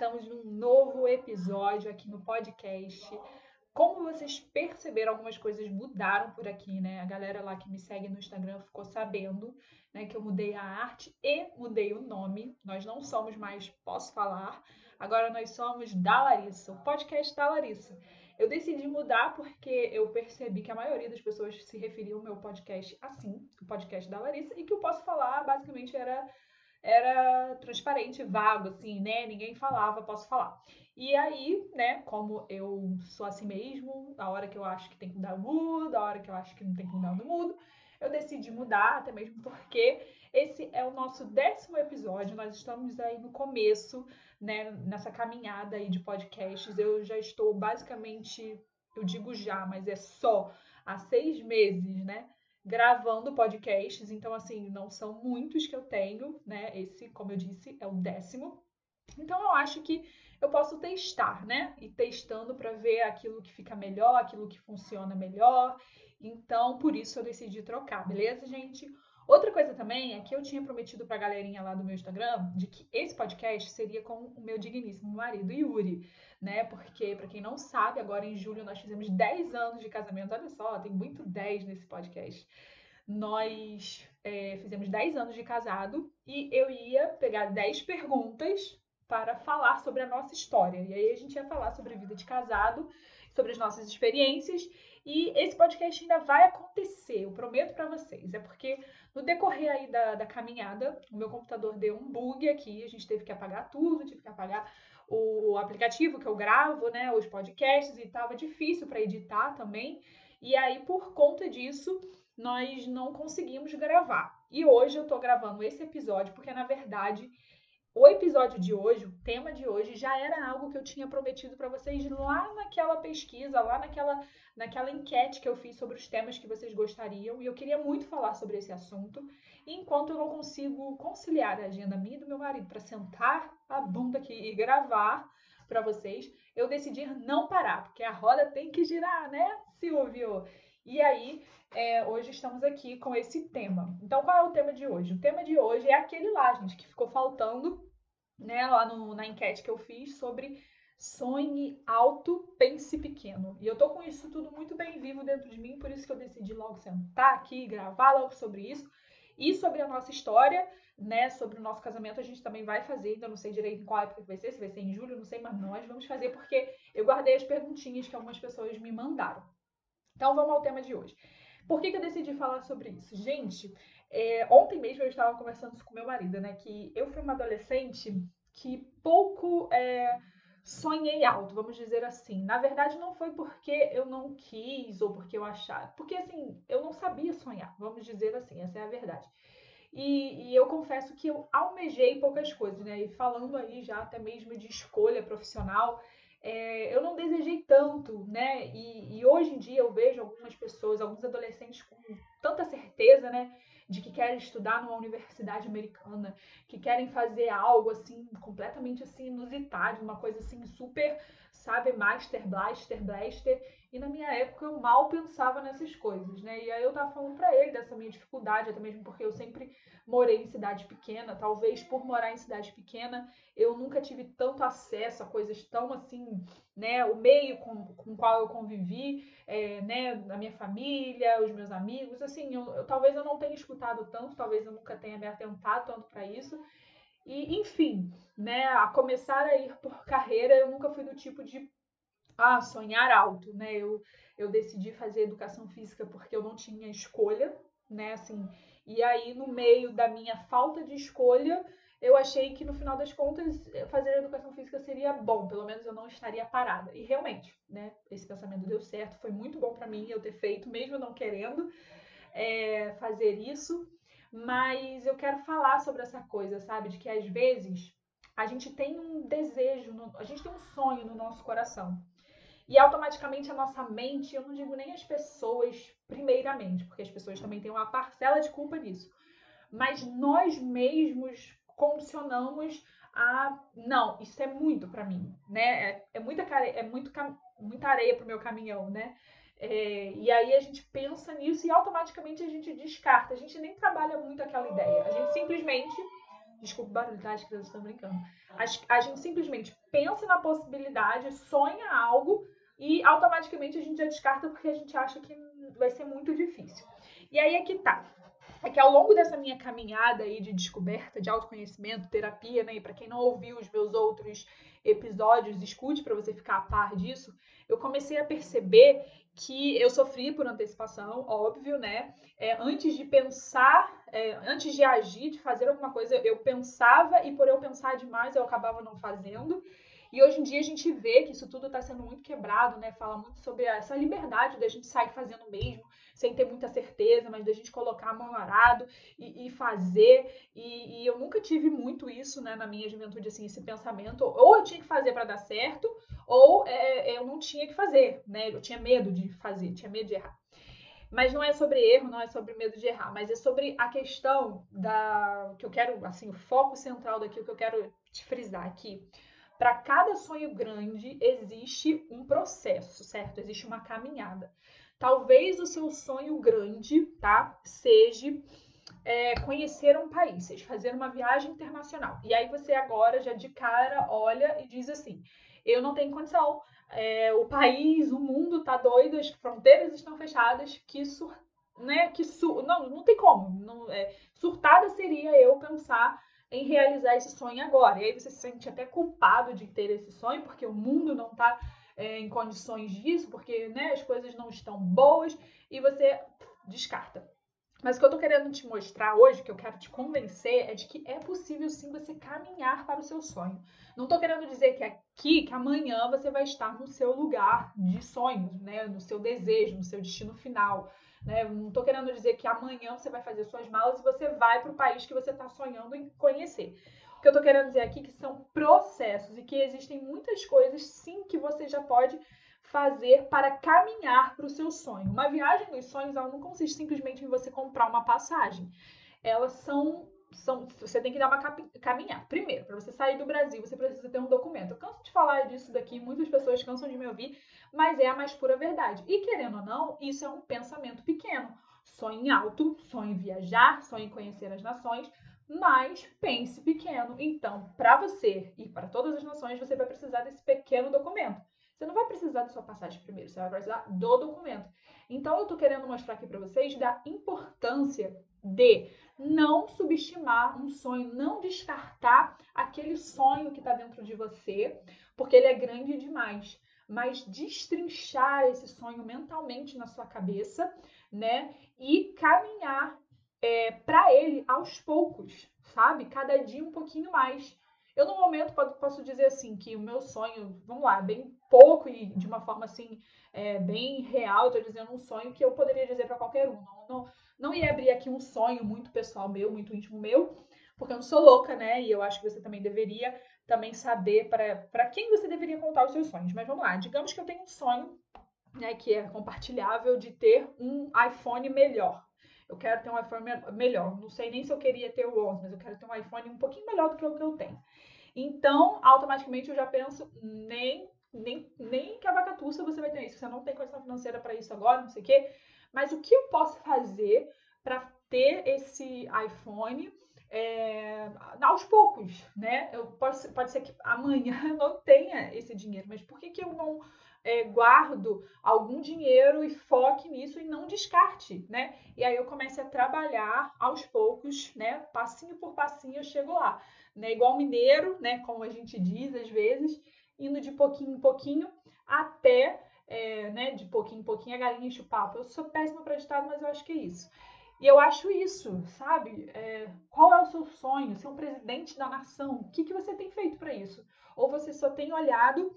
estamos num novo episódio aqui no podcast. Como vocês perceberam, algumas coisas mudaram por aqui, né? A galera lá que me segue no Instagram ficou sabendo, né, que eu mudei a arte e mudei o nome. Nós não somos mais Posso Falar, agora nós somos da Larissa, o podcast da Larissa. Eu decidi mudar porque eu percebi que a maioria das pessoas se referiam ao meu podcast assim, o podcast da Larissa, e que eu posso falar basicamente era era transparente, vago, assim, né? Ninguém falava, posso falar. E aí, né, como eu sou assim mesmo, a hora que eu acho que tem que mudar, eu mudo, a hora que eu acho que não tem que mudar, eu não mudo. Eu decidi mudar, até mesmo porque esse é o nosso décimo episódio, nós estamos aí no começo, né, nessa caminhada aí de podcasts. Eu já estou basicamente, eu digo já, mas é só há seis meses, né? Gravando podcasts, então assim, não são muitos que eu tenho, né? Esse, como eu disse, é o décimo. Então eu acho que eu posso testar, né? E testando para ver aquilo que fica melhor, aquilo que funciona melhor. Então, por isso eu decidi trocar, beleza, gente? Outra coisa também é que eu tinha prometido pra galerinha lá do meu Instagram de que esse podcast seria com o meu digníssimo marido Yuri, né? Porque, para quem não sabe, agora em julho nós fizemos 10 anos de casamento. Olha só, tem muito 10 nesse podcast. Nós é, fizemos 10 anos de casado e eu ia pegar 10 perguntas para falar sobre a nossa história. E aí a gente ia falar sobre a vida de casado, sobre as nossas experiências. E esse podcast ainda vai acontecer, eu prometo para vocês. É porque no decorrer aí da, da caminhada, o meu computador deu um bug aqui, a gente teve que apagar tudo, tive que apagar o aplicativo que eu gravo, né, os podcasts, e tava difícil para editar também. E aí, por conta disso, nós não conseguimos gravar. E hoje eu tô gravando esse episódio porque, na verdade, o episódio de hoje, o tema de hoje, já era algo que eu tinha prometido para vocês lá naquela pesquisa, lá naquela, naquela enquete que eu fiz sobre os temas que vocês gostariam. E eu queria muito falar sobre esse assunto. E enquanto eu não consigo conciliar a agenda minha e do meu marido para sentar a bunda aqui e gravar para vocês, eu decidi não parar, porque a roda tem que girar, né, Silvio? E aí, é, hoje estamos aqui com esse tema. Então, qual é o tema de hoje? O tema de hoje é aquele lá, gente, que ficou faltando, né, lá no, na enquete que eu fiz sobre sonhe alto, pense pequeno. E eu tô com isso tudo muito bem vivo dentro de mim, por isso que eu decidi logo sentar aqui e gravar logo sobre isso. E sobre a nossa história, né, sobre o nosso casamento, a gente também vai fazer, ainda não sei direito em qual época vai ser, se vai ser em julho, não sei, mas nós vamos fazer porque eu guardei as perguntinhas que algumas pessoas me mandaram. Então vamos ao tema de hoje. Por que, que eu decidi falar sobre isso? Gente, é, ontem mesmo eu estava conversando com meu marido, né? Que eu fui uma adolescente que pouco é, sonhei alto, vamos dizer assim. Na verdade, não foi porque eu não quis ou porque eu achava. Porque, assim, eu não sabia sonhar, vamos dizer assim, essa é a verdade. E, e, eu confesso que eu almejei poucas coisas, né? E falando aí já até mesmo de escolha profissional, é, eu não desejei tanto, né? E, e, hoje em dia eu vejo algumas pessoas, alguns adolescentes com tanta certeza, né? De que querem estudar numa universidade americana, que querem fazer algo assim, completamente assim, inusitado, uma coisa assim super, sabe, Master Blaster, Blaster. E na minha época eu mal pensava nessas coisas, né? E aí eu tava falando para ele dessa minha dificuldade, até mesmo porque eu sempre morei em cidade pequena, talvez por morar em cidade pequena, eu nunca tive tanto acesso a coisas tão assim, né? O meio com, com o qual eu convivi, é, né? A minha família, os meus amigos, assim, eu, eu, talvez eu não tenha escutado tanto, talvez eu nunca tenha me atentado tanto para isso. E, enfim, né? A começar a ir por carreira, eu nunca fui do tipo de ah, sonhar alto, né? Eu, eu decidi fazer educação física porque eu não tinha escolha, né? Assim, e aí, no meio da minha falta de escolha, eu achei que no final das contas fazer educação física seria bom, pelo menos eu não estaria parada. E realmente, né? Esse pensamento deu certo, foi muito bom para mim eu ter feito, mesmo não querendo é, fazer isso. Mas eu quero falar sobre essa coisa, sabe? De que às vezes a gente tem um desejo, a gente tem um sonho no nosso coração. E automaticamente a nossa mente, eu não digo nem as pessoas primeiramente, porque as pessoas também têm uma parcela de culpa nisso. Mas nós mesmos condicionamos a não, isso é muito para mim, né? É, é muita é muito muita areia pro meu caminhão, né? É, e aí a gente pensa nisso e automaticamente a gente descarta. A gente nem trabalha muito aquela ideia. A gente simplesmente Desculpa o barulho, tá? As crianças estão brincando. A, a gente simplesmente pensa na possibilidade, sonha algo e automaticamente a gente já descarta porque a gente acha que vai ser muito difícil. E aí é que tá. É que ao longo dessa minha caminhada aí de descoberta, de autoconhecimento, terapia, né? E para quem não ouviu os meus outros episódios, escute para você ficar a par disso. Eu comecei a perceber que eu sofri por antecipação, óbvio, né? É, antes de pensar, é, antes de agir, de fazer alguma coisa, eu pensava e por eu pensar demais eu acabava não fazendo. E hoje em dia a gente vê que isso tudo está sendo muito quebrado, né? Fala muito sobre essa liberdade da gente sair fazendo mesmo, sem ter muita certeza, mas da gente colocar a mão no arado e, e fazer. E, e, eu nunca tive muito isso, né, na minha juventude, assim, esse pensamento. Ou eu tinha que fazer para dar certo, ou é, eu não tinha que fazer, né? Eu tinha medo de fazer, tinha medo de errar. Mas não é sobre erro, não é sobre medo de errar, mas é sobre a questão da que eu quero, assim, o foco central daqui, o que eu quero te frisar aqui para cada sonho grande existe um processo, certo? Existe uma caminhada. Talvez o seu sonho grande, tá, seja é, conhecer um país, seja fazer uma viagem internacional. E aí você agora já de cara olha e diz assim: eu não tenho condição, é, o país, o mundo tá doido, as fronteiras estão fechadas, que sur, né, que sur, não, não tem como. Não, é, surtada seria eu pensar em realizar esse sonho agora. E aí você se sente até culpado de ter esse sonho, porque o mundo não está é, em condições disso, porque né, as coisas não estão boas e você descarta. Mas o que eu tô querendo te mostrar hoje, que eu quero te convencer, é de que é possível sim você caminhar para o seu sonho. Não tô querendo dizer que aqui, que amanhã você vai estar no seu lugar de sonhos, né? No seu desejo, no seu destino final. Né? Não estou querendo dizer que amanhã você vai fazer suas malas e você vai para o país que você está sonhando em conhecer. O que eu estou querendo dizer aqui é que são processos e que existem muitas coisas, sim, que você já pode fazer para caminhar para o seu sonho. Uma viagem dos sonhos ela não consiste simplesmente em você comprar uma passagem. Elas são são, você tem que dar uma caminhada. Primeiro, para você sair do Brasil, você precisa ter um documento. Eu canso de falar disso daqui, muitas pessoas cansam de me ouvir, mas é a mais pura verdade. E querendo ou não, isso é um pensamento pequeno. Sonhe alto, sonhe viajar, sonhe conhecer as nações, mas pense pequeno. Então, para você e para todas as nações, você vai precisar desse pequeno documento. Você não vai precisar da sua passagem primeiro, você vai precisar do documento. Então, eu estou querendo mostrar aqui para vocês da importância de não subestimar um sonho, não descartar aquele sonho que está dentro de você, porque ele é grande demais, mas destrinchar esse sonho mentalmente na sua cabeça, né? E caminhar é, para ele aos poucos, sabe? Cada dia um pouquinho mais. Eu, no momento, posso dizer assim, que o meu sonho, vamos lá, bem pouco e de uma forma assim, é, bem real, tô dizendo um sonho que eu poderia dizer para qualquer um. Não, não, não ia abrir aqui um sonho muito pessoal meu, muito íntimo meu, porque eu não sou louca, né? E eu acho que você também deveria também saber para quem você deveria contar os seus sonhos. Mas vamos lá, digamos que eu tenho um sonho, né, que é compartilhável de ter um iPhone melhor. Eu quero ter um iPhone melhor. Não sei nem se eu queria ter o 11, mas eu quero ter um iPhone um pouquinho melhor do que o que eu tenho. Então, automaticamente eu já penso, nem, nem, nem que a vacatuça você vai ter isso. Você não tem condição financeira para isso agora, não sei o quê. Mas o que eu posso fazer para ter esse iPhone é, aos poucos, né? Eu posso, pode ser que amanhã eu não tenha esse dinheiro, mas por que, que eu não é, guardo algum dinheiro e foque nisso e não descarte, né? E aí eu comece a trabalhar aos poucos, né? Passinho por passinho eu chego lá, né? Igual mineiro, né? Como a gente diz às vezes, indo de pouquinho em pouquinho até, é, né? De pouquinho em pouquinho a galinha enche o papo. Eu sou péssima para ditado, mas eu acho que é isso. E eu acho isso, sabe? É, qual é o seu sonho? Ser um presidente da nação? O que, que você tem feito para isso? Ou você só tem olhado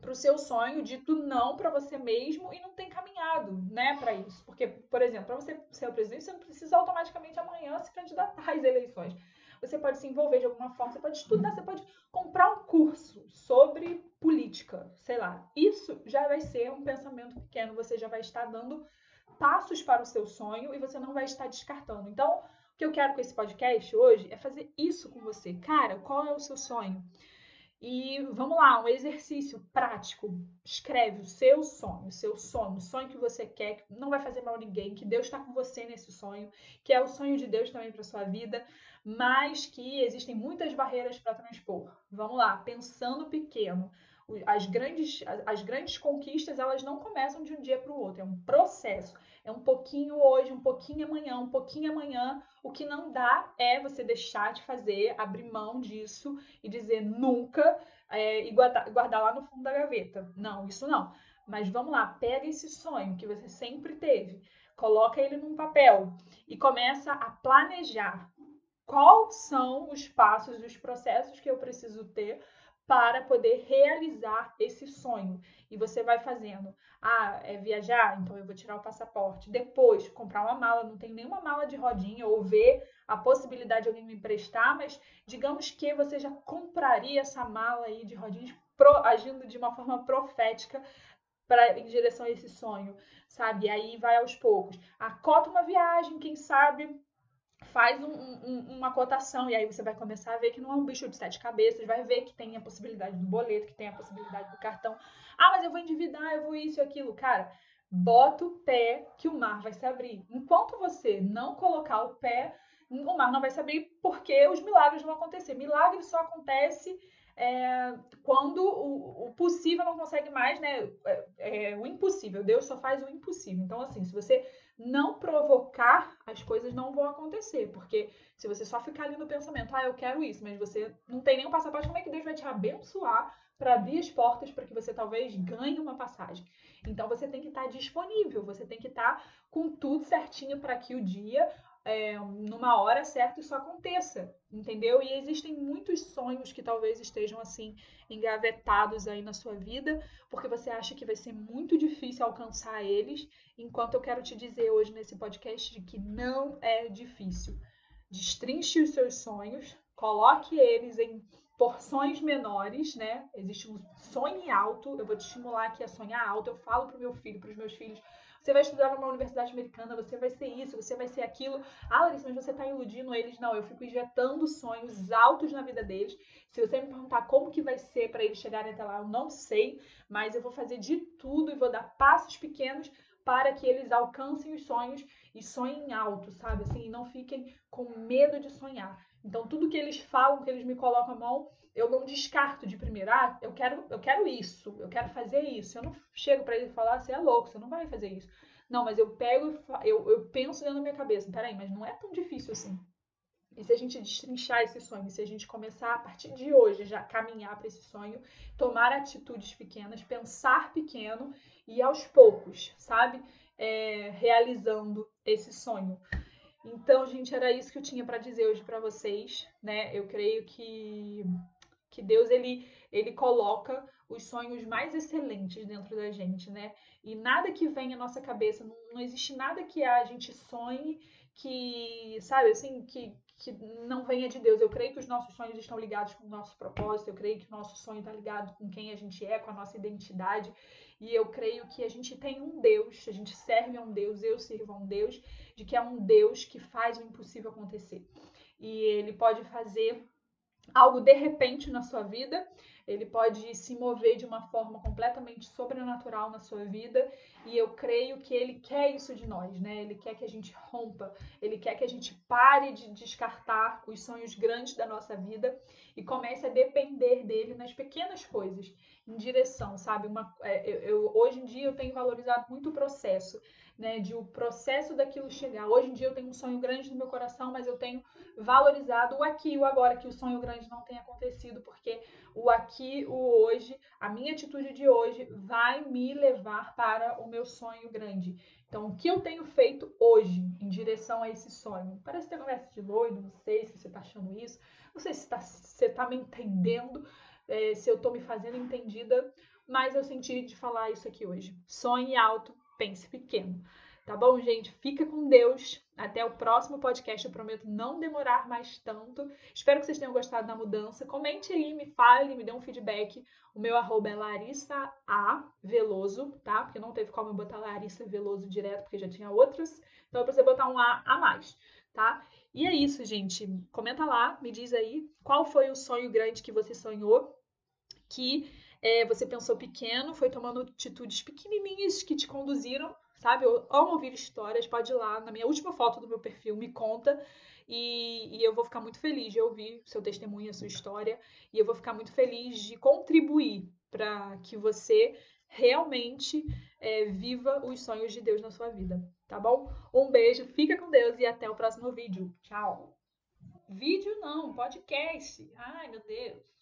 para o seu sonho, dito não para você mesmo e não tem caminhado, né, para isso. Porque, por exemplo, para você ser o presidente, você não precisa automaticamente amanhã se candidatar às eleições. Você pode se envolver de alguma forma, você pode estudar, você pode comprar um curso sobre política, sei lá. Isso já vai ser um pensamento pequeno, você já vai estar dando passos para o seu sonho e você não vai estar descartando. Então, o que eu quero com esse podcast hoje é fazer isso com você. Cara, qual é o seu sonho? E vamos lá, um exercício prático. Escreve o seu sonho, o seu sonho, o sonho que você quer, que não vai fazer mal a ninguém, que Deus está com você nesse sonho, que é o sonho de Deus também para sua vida, mas que existem muitas barreiras para transpor. Vamos lá, pensando pequeno as grandes, as grandes conquistas elas não começam de um dia para o outro, é um processo. É um pouquinho hoje, um pouquinho amanhã, um pouquinho amanhã. O que não dá é você deixar de fazer, abrir mão disso e dizer nunca é, e guardar, guardar lá no fundo da gaveta. Não, isso não. Mas vamos lá, pega esse sonho que você sempre teve, coloca ele num papel e começa a planejar quais são os passos, os processos que eu preciso ter para poder realizar esse sonho. E você vai fazendo. Ah, é viajar? Então eu vou tirar o passaporte. Depois, comprar uma mala. Não tem nenhuma mala de rodinha ou ver a possibilidade de alguém me emprestar, mas digamos que você já compraria essa mala aí de rodinhas pro, agindo de uma forma profética para em direção a esse sonho, sabe? E aí vai aos poucos. Acota uma viagem, quem sabe faz um, um, uma cotação e aí você vai começar a ver que não é um bicho de sete cabeças, vai ver que tem a possibilidade do boleto, que tem a possibilidade do cartão. Ah, mas eu vou endividar, eu vou isso e aquilo. Cara, bota o pé que o mar vai se abrir. Enquanto você não colocar o pé, o mar não vai se abrir porque os milagres vão acontecer. Milagre só acontece é, quando o, o, possível não consegue mais, né? É, é, o impossível. Deus só faz o impossível. Então, assim, se você não provocar, as coisas não vão acontecer. Porque se você só ficar ali no pensamento, ah, eu quero isso, mas você não tem nenhum passaporte, como é que Deus vai te abençoar para abrir as portas para que você talvez ganhe uma passagem? Então você tem que estar tá disponível, você tem que estar tá com tudo certinho para que o dia é, numa hora certa isso aconteça, entendeu? E existem muitos sonhos que talvez estejam assim engavetados aí na sua vida, porque você acha que vai ser muito difícil alcançar eles, enquanto eu quero te dizer hoje nesse podcast de que não é difícil. Destrinche os seus sonhos, coloque eles em porções menores, né? Existe um sonho alto, eu vou te estimular aqui a sonhar alto, eu falo pro meu filho, para os meus filhos, você vai estudar numa universidade americana, você vai ser isso, você vai ser aquilo. Ah, Larissa, mas você está iludindo eles. Não, eu fico injetando sonhos altos na vida deles. Se você me perguntar como que vai ser para eles chegarem até lá, eu não sei, mas eu vou fazer de tudo e vou dar passos pequenos para que eles alcancem os sonhos e sonhem alto, sabe? Assim, não fiquem com medo de sonhar. Então, tudo que eles falam, que eles me colocam a mão, eu não descarto de primeira, ah, eu quero, eu quero isso, eu quero fazer isso. Eu não chego para ele e falar, você é louco, você não vai fazer isso. Não, mas eu pego, eu, eu penso dentro da minha cabeça, peraí, mas não é tão difícil assim. E se a gente destrinchar esse sonho, se a gente começar a partir de hoje já caminhar para esse sonho, tomar atitudes pequenas, pensar pequeno e aos poucos, sabe? É, realizando esse sonho. Então, gente, era isso que eu tinha para dizer hoje para vocês, né? Eu creio que que Deus ele ele coloca os sonhos mais excelentes dentro da gente, né? E nada que vem à nossa cabeça, não, não existe nada que a gente sonhe que, sabe, assim, que, que não venha de Deus. Eu creio que os nossos sonhos estão ligados com o nosso propósito, eu creio que o nosso sonho está ligado com quem a gente é, com a nossa identidade. E eu creio que a gente tem um Deus, a gente serve a um Deus, eu sirvo a um Deus, de que é um Deus que faz o impossível acontecer. E ele pode fazer algo de repente na sua vida, ele pode se mover de uma forma completamente sobrenatural na sua vida, e eu creio que ele quer isso de nós, né? Ele quer que a gente rompa, ele quer que a gente pare de descartar os sonhos grandes da nossa vida e comece a depender dele nas pequenas coisas, em direção, sabe? Uma, é, eu, eu, hoje em dia eu tenho valorizado muito o processo né, de o processo daquilo chegar. Hoje em dia eu tenho um sonho grande no meu coração, mas eu tenho valorizado o aqui e o agora, que o sonho grande não tem acontecido, porque o aqui, o hoje, a minha atitude de hoje vai me levar para o meu sonho grande. Então, o que eu tenho feito hoje em direção a esse sonho? Parece ter conversa de doido, não sei se você está achando isso, não sei se tá, você está me entendendo, é, se eu estou me fazendo entendida, mas eu senti de falar isso aqui hoje. Sonhe alto, pense pequeno. Tá bom, gente? Fica com Deus. Até o próximo podcast. Eu prometo não demorar mais tanto. Espero que vocês tenham gostado da mudança. Comente aí, me fale, me dê um feedback. O meu arroba é Larissa A Veloso, tá? Porque não teve como eu botar Larissa Veloso direto, porque já tinha outras. Então eu precisei botar um A a mais, tá? E é isso, gente. Comenta lá, me diz aí qual foi o sonho grande que você sonhou que é, você pensou pequeno, foi tomando atitudes pequenininhas que te conduziram, sabe? Eu amo ouvir histórias, pode ir lá na minha última foto do meu perfil, me conta. E, e eu vou ficar muito feliz de ouvir seu testemunho, a sua história. E eu vou ficar muito feliz de contribuir para que você realmente é, viva os sonhos de Deus na sua vida, tá bom? Um beijo, fica com Deus e até o próximo vídeo. Tchau! Vídeo não, podcast. Ai, meu Deus.